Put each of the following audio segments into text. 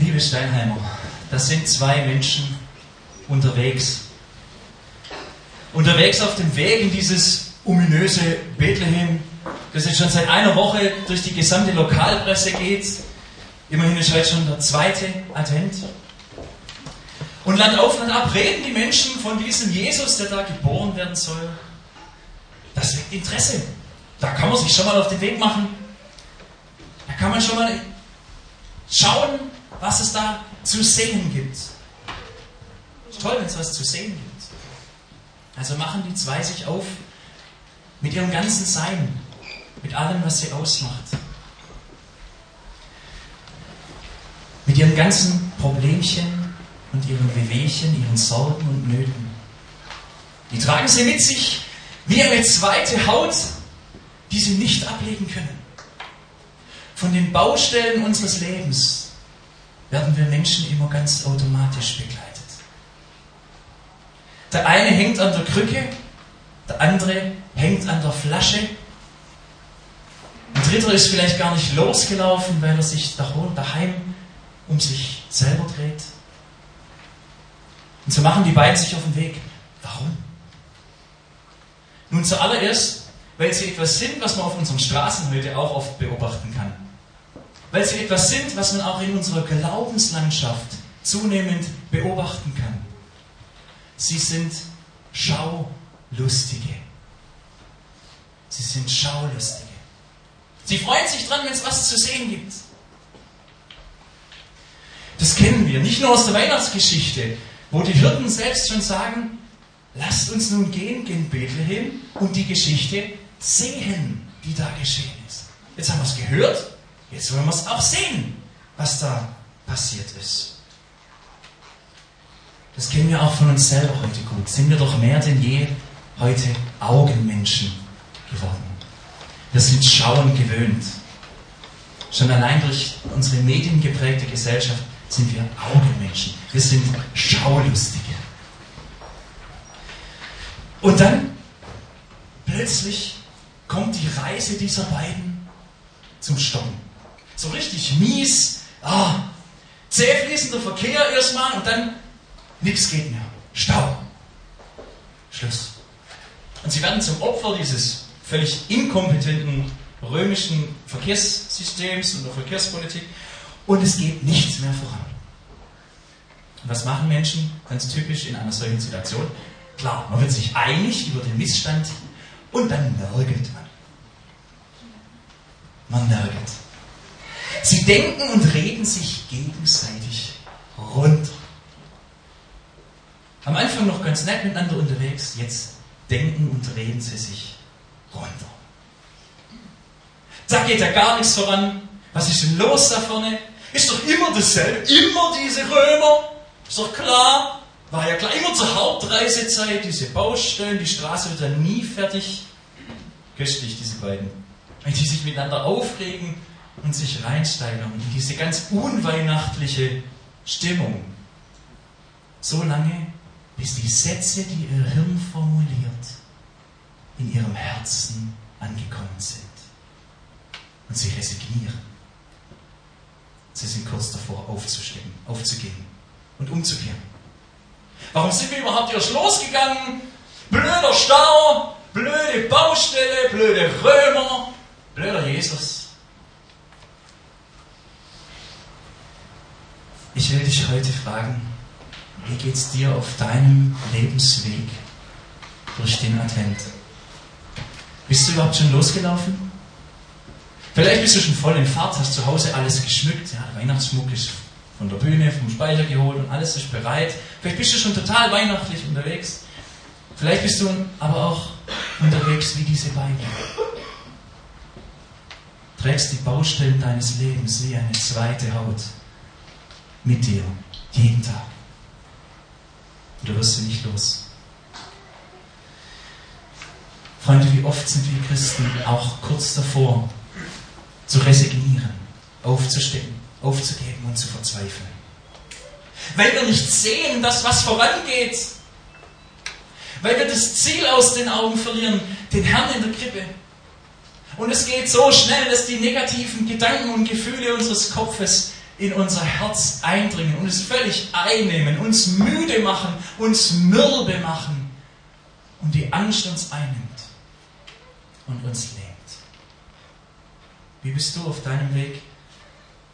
Liebe Steinheimer, das sind zwei Menschen unterwegs. Unterwegs auf dem Weg in dieses ominöse Bethlehem, das jetzt schon seit einer Woche durch die gesamte Lokalpresse geht. Immerhin ist heute schon der zweite Advent. Und Land auf, Land ab reden die Menschen von diesem Jesus, der da geboren werden soll. Das weckt Interesse. Da kann man sich schon mal auf den Weg machen. Da kann man schon mal schauen, was es da zu sehen gibt. Ist toll, wenn es was zu sehen gibt. Also machen die zwei sich auf mit ihrem ganzen Sein, mit allem, was sie ausmacht. Mit ihren ganzen Problemchen und ihren Wehwehchen, ihren Sorgen und Nöten. Die tragen sie mit sich wie eine zweite Haut, die sie nicht ablegen können. Von den Baustellen unseres Lebens werden wir Menschen immer ganz automatisch begleitet. Der eine hängt an der Krücke, der andere hängt an der Flasche. Ein dritter ist vielleicht gar nicht losgelaufen, weil er sich daheim um sich selber dreht. Und so machen die beiden sich auf den Weg. Warum? Nun zuallererst, weil sie etwas sind, was man auf unseren Straßen heute auch oft beobachten kann. Weil sie etwas sind, was man auch in unserer Glaubenslandschaft zunehmend beobachten kann. Sie sind Schaulustige. Sie sind Schaulustige. Sie freuen sich dran, wenn es was zu sehen gibt. Das kennen wir, nicht nur aus der Weihnachtsgeschichte, wo die Hirten selbst schon sagen, lasst uns nun gehen gen Bethlehem und die Geschichte sehen, die da geschehen ist. Jetzt haben wir es gehört, jetzt wollen wir es auch sehen, was da passiert ist. Das kennen wir auch von uns selber heute gut. Sind wir doch mehr denn je heute Augenmenschen geworden. Wir sind Schauen gewöhnt. Schon allein durch unsere mediengeprägte Gesellschaft sind wir Augenmenschen. Wir sind Schaulustige. Und dann plötzlich kommt die Reise dieser beiden zum Stoppen. So richtig mies, ah, zäh fließender Verkehr erstmal und dann nichts geht mehr. Stau. Schluss. Und sie werden zum Opfer dieses völlig inkompetenten römischen Verkehrssystems und der Verkehrspolitik und es geht nichts mehr voran. Was machen Menschen ganz typisch in einer solchen Situation? Klar, man wird sich einig über den Missstand und dann nörgelt man. Man nörgelt. Sie denken und reden sich gegenseitig runter. Am Anfang noch ganz nett miteinander unterwegs, jetzt denken und reden sie sich runter. Da geht ja gar nichts voran. Was ist denn los da vorne? Ist doch immer dasselbe. Immer diese Römer. Ist doch klar. War ja klar. Immer zur Hauptreisezeit. Diese Baustellen. Die Straße wird dann nie fertig. Köstlich, diese beiden. Wenn die sich miteinander aufregen und sich reinsteigern in diese ganz unweihnachtliche Stimmung. So lange, bis die Sätze, die ihr Hirn formuliert, in ihrem Herzen angekommen sind. Und sie resignieren. Sie sind kurz davor, aufzustehen, aufzugeben und umzukehren. Warum sind wir überhaupt erst losgegangen? Blöder Stau, blöde Baustelle, blöde Römer, blöder Jesus. Ich will dich heute fragen, wie geht's dir auf deinem Lebensweg durch den Advent? Bist du überhaupt schon losgelaufen? Vielleicht bist du schon voll in Fahrt, hast zu Hause alles geschmückt. Ja, der Weihnachtsschmuck ist von der Bühne, vom Speicher geholt und alles ist bereit. Vielleicht bist du schon total weihnachtlich unterwegs. Vielleicht bist du aber auch unterwegs wie diese beiden. Trägst die Baustellen deines Lebens wie eine zweite Haut mit dir, jeden Tag. Und du wirst sie nicht los. Freunde, wie oft sind wir Christen auch kurz davor, zu resignieren, aufzustehen, aufzugeben und zu verzweifeln. Weil wir nicht sehen, dass was vorangeht. Weil wir das Ziel aus den Augen verlieren, den Herrn in der Krippe. Und es geht so schnell, dass die negativen Gedanken und Gefühle unseres Kopfes in unser Herz eindringen und es völlig einnehmen, uns müde machen, uns mürbe machen und die Angst uns einnimmt und uns lähmt. Wie bist du auf deinem Weg,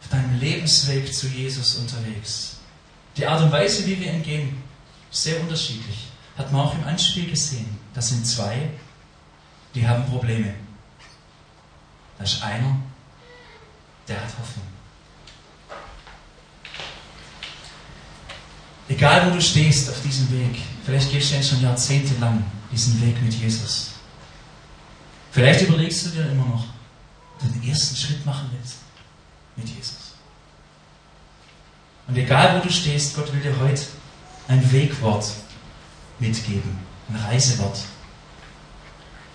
auf deinem Lebensweg zu Jesus unterwegs? Die Art und Weise, wie wir ihn gehen, sehr unterschiedlich. Hat man auch im Anspiel gesehen. Das sind zwei, die haben Probleme. Da ist einer, der hat Hoffnung. Egal wo du stehst auf diesem Weg, vielleicht gehst du ja schon jahrzehntelang diesen Weg mit Jesus. Vielleicht überlegst du dir immer noch, ob du den ersten Schritt machen willst mit Jesus. Und egal wo du stehst, Gott will dir heute ein Wegwort mitgeben, ein Reisewort.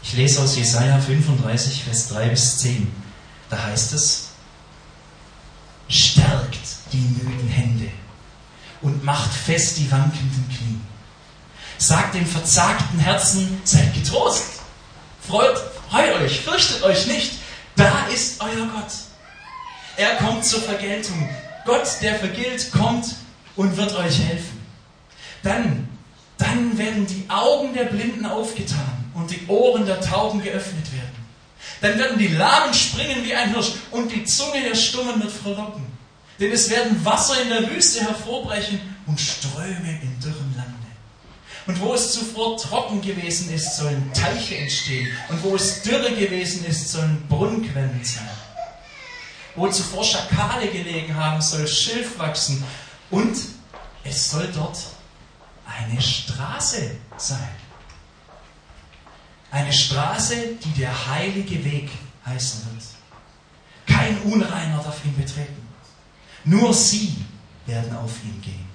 Ich lese aus Jesaja 35, Vers 3 bis 10. Da heißt es, stärkt die müden Hände und macht fest die wankenden Knie. Sagt dem verzagten Herzen, seid getrost. Freut, freut euch, fürchtet euch nicht. Da ist euer Gott. Er kommt zur Vergeltung. Gott, der vergilt, kommt und wird euch helfen. Dann, dann werden die Augen der Blinden aufgetan und die Ohren der Tauben geöffnet werden. Dann werden die Lahmen springen wie ein Hirsch und die Zunge der Stummen wird frohlocken. Denn es werden Wasser in der Wüste hervorbrechen und Ströme in dürrem Lande. Und wo es zuvor trocken gewesen ist, sollen Teiche entstehen. Und wo es dürre gewesen ist, sollen Brunnenquellen sein. Wo zuvor Schakale gelegen haben, soll Schilf wachsen. Und es soll dort eine Straße sein. Eine Straße, die der heilige Weg heißen wird. Kein Unreiner darf ihn betreten. Nur sie werden auf ihn gehen.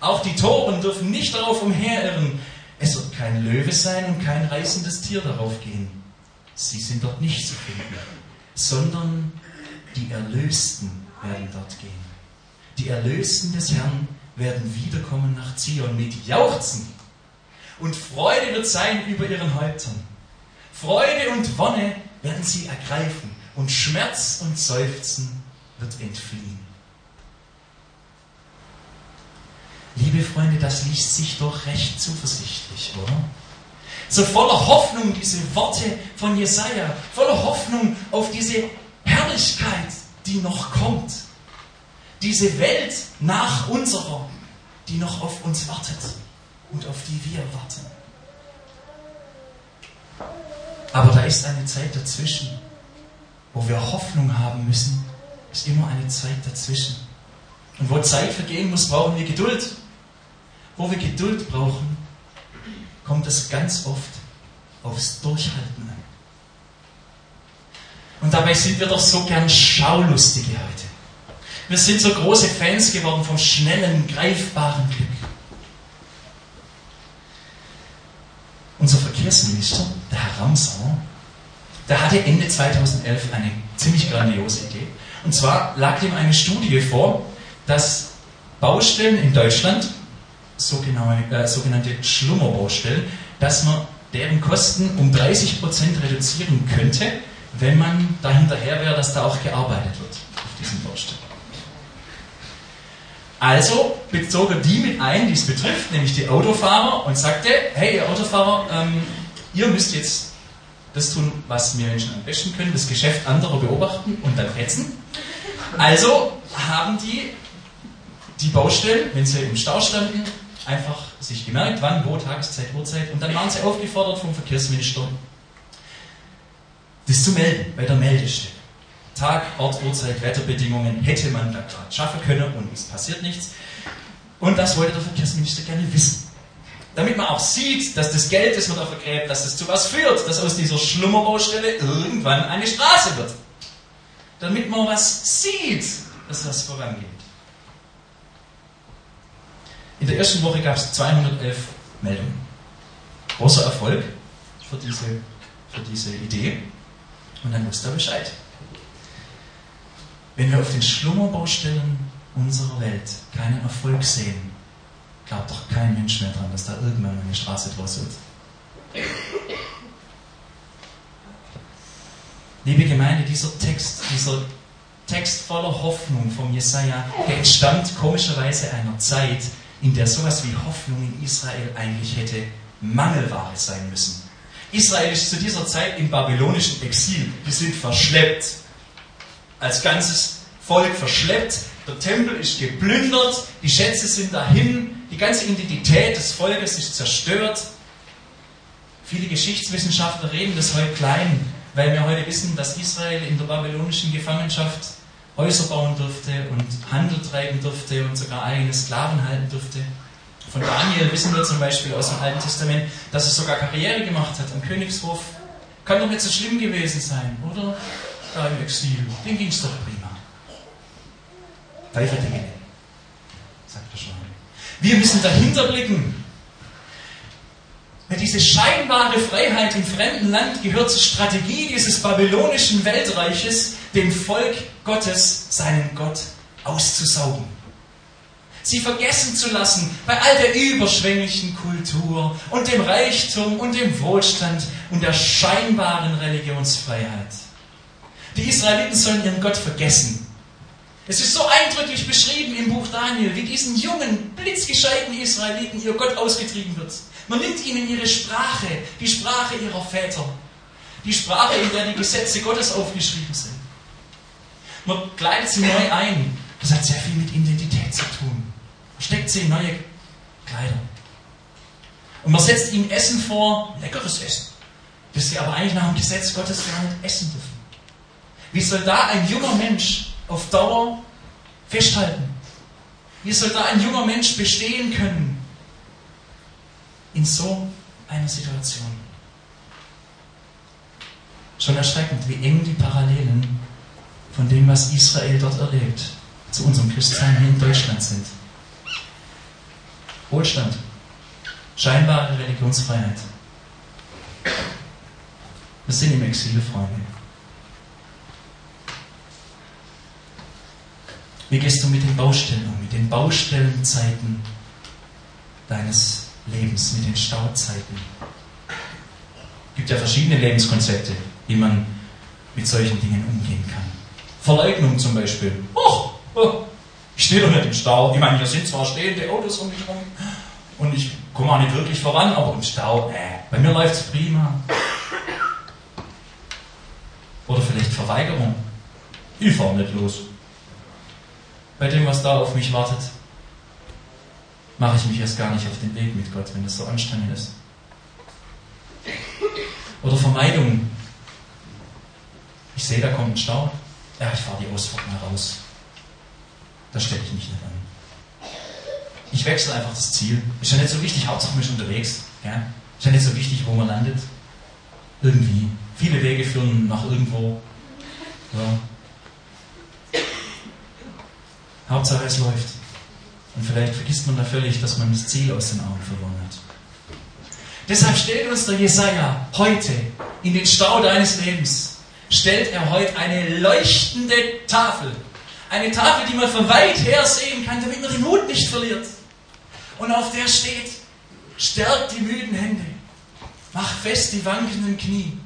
Auch die Toren dürfen nicht darauf umherirren. Es wird kein Löwe sein und kein reißendes Tier darauf gehen. Sie sind dort nicht zu finden, sondern die Erlösten werden dort gehen. Die Erlösten des Herrn werden wiederkommen nach Zion mit Jauchzen. Und Freude wird sein über ihren Häuptern. Freude und Wonne werden sie ergreifen und Schmerz und Seufzen wird entfliehen. Liebe Freunde, das liest sich doch recht zuversichtlich, oder? So voller Hoffnung diese Worte von Jesaja, voller Hoffnung auf diese Herrlichkeit, die noch kommt. Diese Welt nach unserer, die noch auf uns wartet und auf die wir warten. Aber da ist eine Zeit dazwischen, wo wir Hoffnung haben müssen ist immer eine Zeit dazwischen. Und wo Zeit vergehen muss, brauchen wir Geduld. Wo wir Geduld brauchen, kommt es ganz oft aufs Durchhalten an. Und dabei sind wir doch so gern Schaulustige heute. Wir sind so große Fans geworden vom schnellen, greifbaren Glück. Unser Verkehrsminister, der Herr Ramsauer, der hatte Ende 2011 eine ziemlich grandiose Idee. Und zwar lag ihm eine Studie vor, dass Baustellen in Deutschland, äh, sogenannte Schlummerbaustellen, dass man deren Kosten um 30% reduzieren könnte, wenn man dahinterher wäre, dass da auch gearbeitet wird auf diesen Baustellen. Also bezog er die mit ein, die es betrifft, nämlich die Autofahrer, und sagte, hey ihr Autofahrer, ähm, ihr müsst jetzt das tun, was wir Menschen am besten können, das Geschäft anderer beobachten und dann hetzen. Also haben die die Baustellen, wenn sie im Stau standen, einfach sich gemerkt, wann, wo, Tageszeit, Uhrzeit, und dann waren sie aufgefordert vom Verkehrsminister, das zu melden bei der Meldestelle. Tag, Ort, Uhrzeit, Wetterbedingungen hätte man da gerade schaffen können und es passiert nichts. Und das wollte der Verkehrsminister gerne wissen. Damit man auch sieht, dass das Geld, das man da vergräbt, dass das zu was führt, dass aus dieser Schlummerbaustelle irgendwann eine Straße wird. Damit man was sieht, dass das vorangeht. In der ersten Woche gab es 211 Meldungen. Großer Erfolg für diese, für diese Idee. Und dann wusste er Bescheid. Wenn wir auf den Schlummerbaustellen unserer Welt keinen Erfolg sehen, glaubt doch kein Mensch mehr dran, dass da irgendwann eine Straße draus wird. Liebe Gemeinde, dieser Text, dieser Text voller Hoffnung vom Jesaja, der entstammt komischerweise einer Zeit, in der sowas wie Hoffnung in Israel eigentlich hätte Mangelware sein müssen. Israel ist zu dieser Zeit im babylonischen Exil. Die sind verschleppt. Als ganzes Volk verschleppt. Der Tempel ist geplündert. Die Schätze sind dahin. Die ganze Identität des Volkes ist zerstört. Viele Geschichtswissenschaftler reden das heute klein, weil wir heute wissen, dass Israel in der babylonischen Gefangenschaft Häuser bauen durfte und Handel treiben durfte und sogar eigene Sklaven halten durfte. Von Daniel wissen wir zum Beispiel aus dem Alten Testament, dass er sogar Karriere gemacht hat am Königshof. Kann doch nicht so schlimm gewesen sein, oder? Da im Exil. Den ging es doch prima. Pfeifer Dinge, sagt er schon. Wir müssen dahinter blicken. Diese scheinbare Freiheit im fremden Land gehört zur Strategie dieses babylonischen Weltreiches, dem Volk Gottes seinen Gott auszusaugen sie vergessen zu lassen bei all der überschwänglichen Kultur und dem Reichtum und dem Wohlstand und der scheinbaren Religionsfreiheit. Die Israeliten sollen ihren Gott vergessen. Es ist so eindrücklich beschrieben im Buch Daniel, wie diesen jungen, blitzgescheiten Israeliten ihr Gott ausgetrieben wird. Man nimmt ihnen ihre Sprache, die Sprache ihrer Väter, die Sprache, in der die Gesetze Gottes aufgeschrieben sind. Man kleidet sie neu ein. Das hat sehr viel mit Identität zu tun steckt sie in neue Kleider. Und man setzt ihnen Essen vor, leckeres Essen, das sie aber eigentlich nach dem Gesetz Gottes gar nicht essen dürfen. Wie soll da ein junger Mensch auf Dauer festhalten? Wie soll da ein junger Mensch bestehen können in so einer Situation? Schon erschreckend, wie eng die Parallelen von dem, was Israel dort erlebt, zu unserem Christsein hier in Deutschland sind. Wohlstand, scheinbare Religionsfreiheit. Wir sind im Exil, Freunde. Wie gehst du mit den Baustellen um, mit den Baustellenzeiten deines Lebens, mit den Stauzeiten? Es gibt ja verschiedene Lebenskonzepte, wie man mit solchen Dingen umgehen kann. Verleugnung zum Beispiel. Oh, oh, ich stehe doch nicht im Stau. Ich meine, hier sind zwar stehende Autos um mich herum und ich komme auch nicht wirklich voran, aber im Stau, äh, bei mir läuft es prima. Oder vielleicht Verweigerung. Ich fahre nicht los. Bei dem, was da auf mich wartet, mache ich mich erst gar nicht auf den Weg mit Gott, wenn das so anstrengend ist. Oder Vermeidung. Ich sehe, da kommt ein Stau. Ja, ich fahre die Ausfahrt mal raus. Da stelle ich mich nicht an. Ich wechsle einfach das Ziel. Ist ja nicht so wichtig, Hauptsache ist unterwegs. Ja? Ist ja nicht so wichtig, wo man landet. Irgendwie. Viele Wege führen nach irgendwo. Ja. Hauptsache es läuft. Und vielleicht vergisst man da völlig, dass man das Ziel aus den Augen verloren hat. Deshalb stellt uns der Jesaja heute in den Stau deines Lebens, stellt er heute eine leuchtende Tafel eine Tafel, die man von weit her sehen kann, damit man den Mut nicht verliert. Und auf der steht, stärkt die müden Hände, mach fest die wankenden Knie,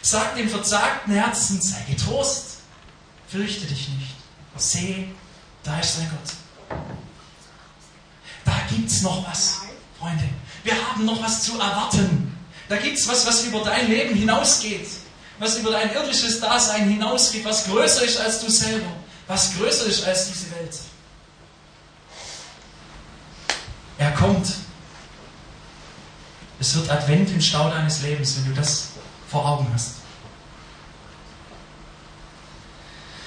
sag dem verzagten Herzen, sei getrost, fürchte dich nicht, seh, da ist dein Gott. Da gibt es noch was, Freunde. Wir haben noch was zu erwarten. Da gibt es was, was über dein Leben hinausgeht, was über dein irdisches Dasein hinausgeht, was größer ist als du selber was größer ist als diese Welt. Er kommt. Es wird Advent im Stau deines Lebens, wenn du das vor Augen hast.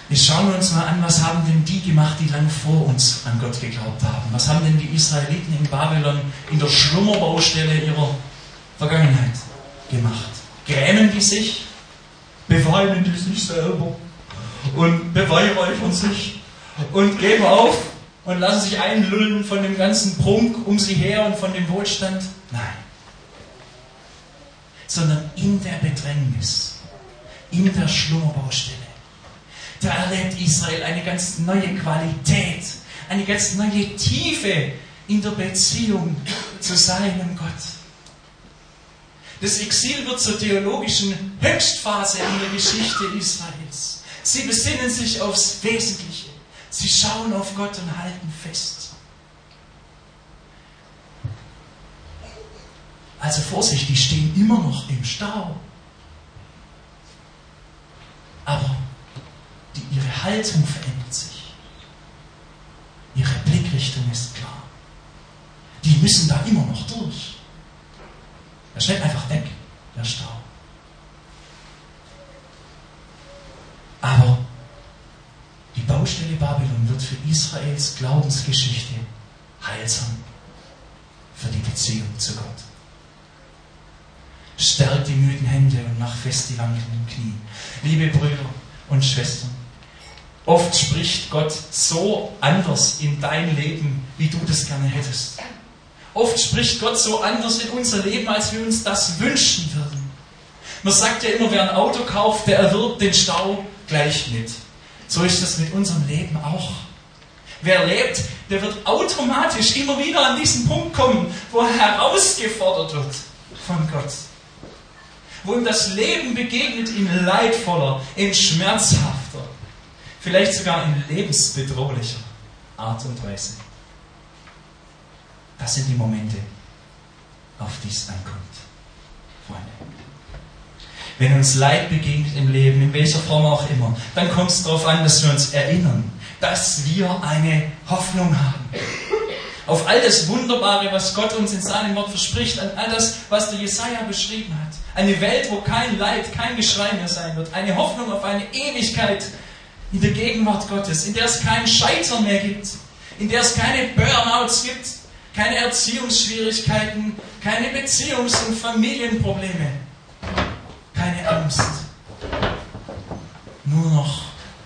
Jetzt schauen wir uns mal an, was haben denn die gemacht, die lange vor uns an Gott geglaubt haben? Was haben denn die Israeliten in Babylon in der Schlummerbaustelle ihrer Vergangenheit gemacht? Grämen die sich? Beweinen die sich selber? und beweihräuchern sich und geben auf und lassen sich einlullen von dem ganzen Prunk um sie her und von dem Wohlstand. Nein. Sondern in der Bedrängnis, in der Schlummerbaustelle, da erlebt Israel eine ganz neue Qualität, eine ganz neue Tiefe in der Beziehung zu seinem Gott. Das Exil wird zur theologischen Höchstphase in der Geschichte Israels Sie besinnen sich aufs Wesentliche. Sie schauen auf Gott und halten fest. Also Vorsicht, die stehen immer noch im Stau. Aber die, ihre Haltung verändert sich. Ihre Blickrichtung ist klar. Die müssen da immer noch durch. Er schnell einfach weg, der Stau. Aber die Baustelle Babylon wird für Israels Glaubensgeschichte heilsam für die Beziehung zu Gott. Stärkt die müden Hände und mach fest die wankelnden Knie. Liebe Brüder und Schwestern, oft spricht Gott so anders in dein Leben, wie du das gerne hättest. Oft spricht Gott so anders in unser Leben, als wir uns das wünschen würden. Man sagt ja immer, wer ein Auto kauft, der erwirbt den Stau gleich mit. So ist es mit unserem Leben auch. Wer lebt, der wird automatisch immer wieder an diesen Punkt kommen, wo er herausgefordert wird von Gott wo ihm das Leben begegnet in leidvoller, in schmerzhafter, vielleicht sogar in lebensbedrohlicher Art und Weise. Das sind die Momente, auf die es ankommt, Freunde. Wenn uns Leid begegnet im Leben, in welcher Form auch immer, dann kommt es darauf an, dass wir uns erinnern, dass wir eine Hoffnung haben auf all das Wunderbare, was Gott uns in seinem Wort verspricht, an all das, was der Jesaja beschrieben hat. Eine Welt, wo kein Leid, kein Geschrei mehr sein wird. Eine Hoffnung auf eine Ewigkeit in der Gegenwart Gottes, in der es kein Scheitern mehr gibt, in der es keine Burnouts gibt, keine Erziehungsschwierigkeiten, keine Beziehungs- und Familienprobleme, keine Angst. Nur noch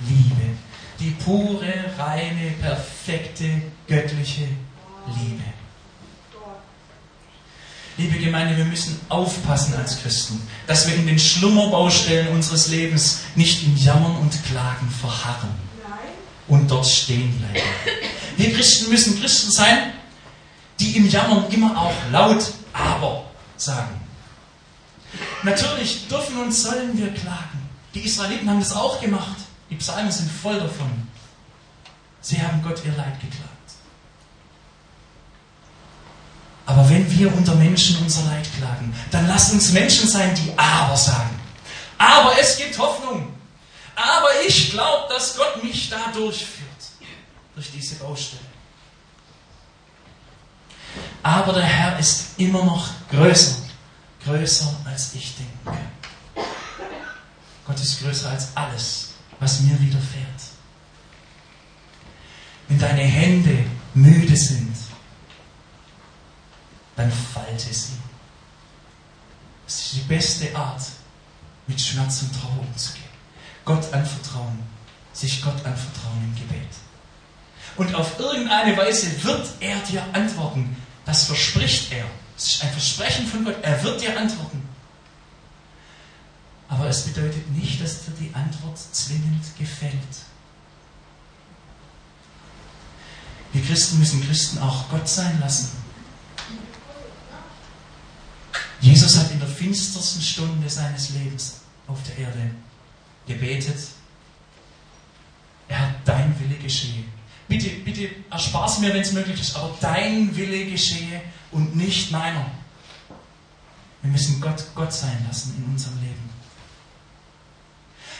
Liebe. Die pure, reine, perfekte, göttliche Liebe. Liebe Gemeinde, wir müssen aufpassen als Christen, dass wir in den Schlummerbaustellen unseres Lebens nicht in Jammern und Klagen verharren und dort stehen bleiben. Wir Christen müssen Christen sein, die im Jammern immer auch laut aber sagen. Natürlich dürfen und sollen wir klagen. Die Israeliten haben das auch gemacht. Die Psalmen sind voll davon. Sie haben Gott ihr Leid geklagt. Aber wenn wir unter Menschen unser Leid klagen, dann lasst uns Menschen sein, die aber sagen. Aber es gibt Hoffnung. Aber ich glaube, dass Gott mich da durchführt. Durch diese Baustelle. Aber der Herr ist immer noch größer. Größer als ich denke. Gott ist größer als alles, was mir widerfährt. Wenn deine Hände müde sind, dann falte sie. Das ist die beste Art, mit Schmerz und Trauer umzugehen. Gott anvertrauen, sich Gott anvertrauen im Gebet. Und auf irgendeine Weise wird er dir antworten. Das verspricht er. Es ist ein Versprechen von Gott. Er wird dir antworten. Aber es bedeutet nicht, dass dir die Antwort zwingend gefällt. Wir Christen müssen Christen auch Gott sein lassen. Jesus hat in der finstersten Stunde seines Lebens auf der Erde gebetet. Er hat dein Wille geschehe. Bitte, bitte erspar's mir, wenn es möglich ist, aber dein Wille geschehe und nicht meiner. Wir müssen Gott Gott sein lassen in unserem Leben.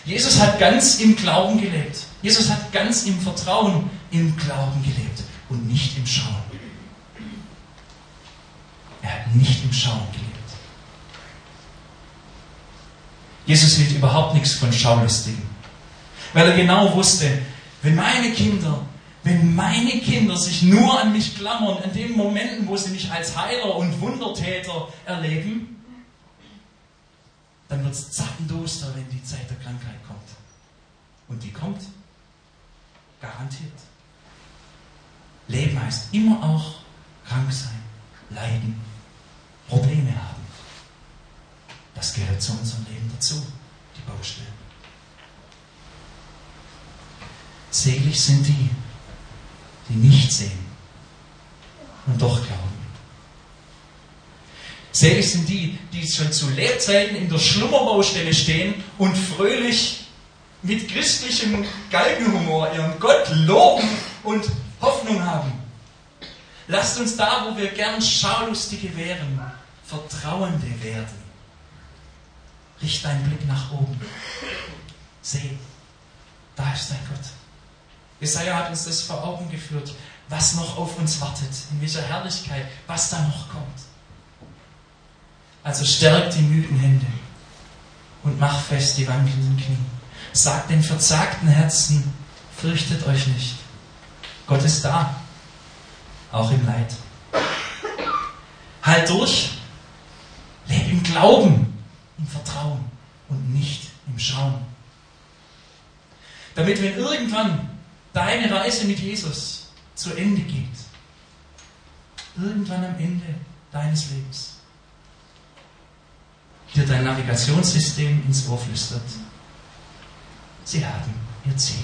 Jesus hat ganz im Glauben gelebt. Jesus hat ganz im Vertrauen im Glauben gelebt und nicht im Schauen. Er hat nicht im Schauen gelebt. Jesus hielt überhaupt nichts von Schaulustigen. Weil er genau wusste, wenn meine Kinder, wenn meine Kinder sich nur an mich klammern, in den Momenten, wo sie mich als Heiler und Wundertäter erleben, dann wird es zappenduster, wenn die Zeit der Krankheit kommt. Und die kommt. Garantiert. Leben heißt immer auch krank sein, leiden, Probleme haben. Das gehört zu unserem Leben dazu, die Baustellen. Selig sind die, die nicht sehen und doch glauben. Selig sind die, die schon zu Lebzeiten in der Schlummerbaustelle stehen und fröhlich mit christlichem Galgenhumor ihren Gott loben und Hoffnung haben. Lasst uns da, wo wir gern Schaulustige wären, Vertrauende werden. Richt deinen Blick nach oben. Seh, da ist dein Gott. Jesaja hat uns das vor Augen geführt, was noch auf uns wartet, in welcher Herrlichkeit, was da noch kommt. Also stärkt die müden Hände und macht fest die wankelnden Knie. Sagt den verzagten Herzen, fürchtet euch nicht. Gott ist da, auch im Leid. Halt durch, leb im Glauben, und nicht im Schauen. Damit, wenn irgendwann deine Reise mit Jesus zu Ende geht, irgendwann am Ende deines Lebens, dir dein Navigationssystem ins Ohr flüstert. Sie haben ihr Ziel.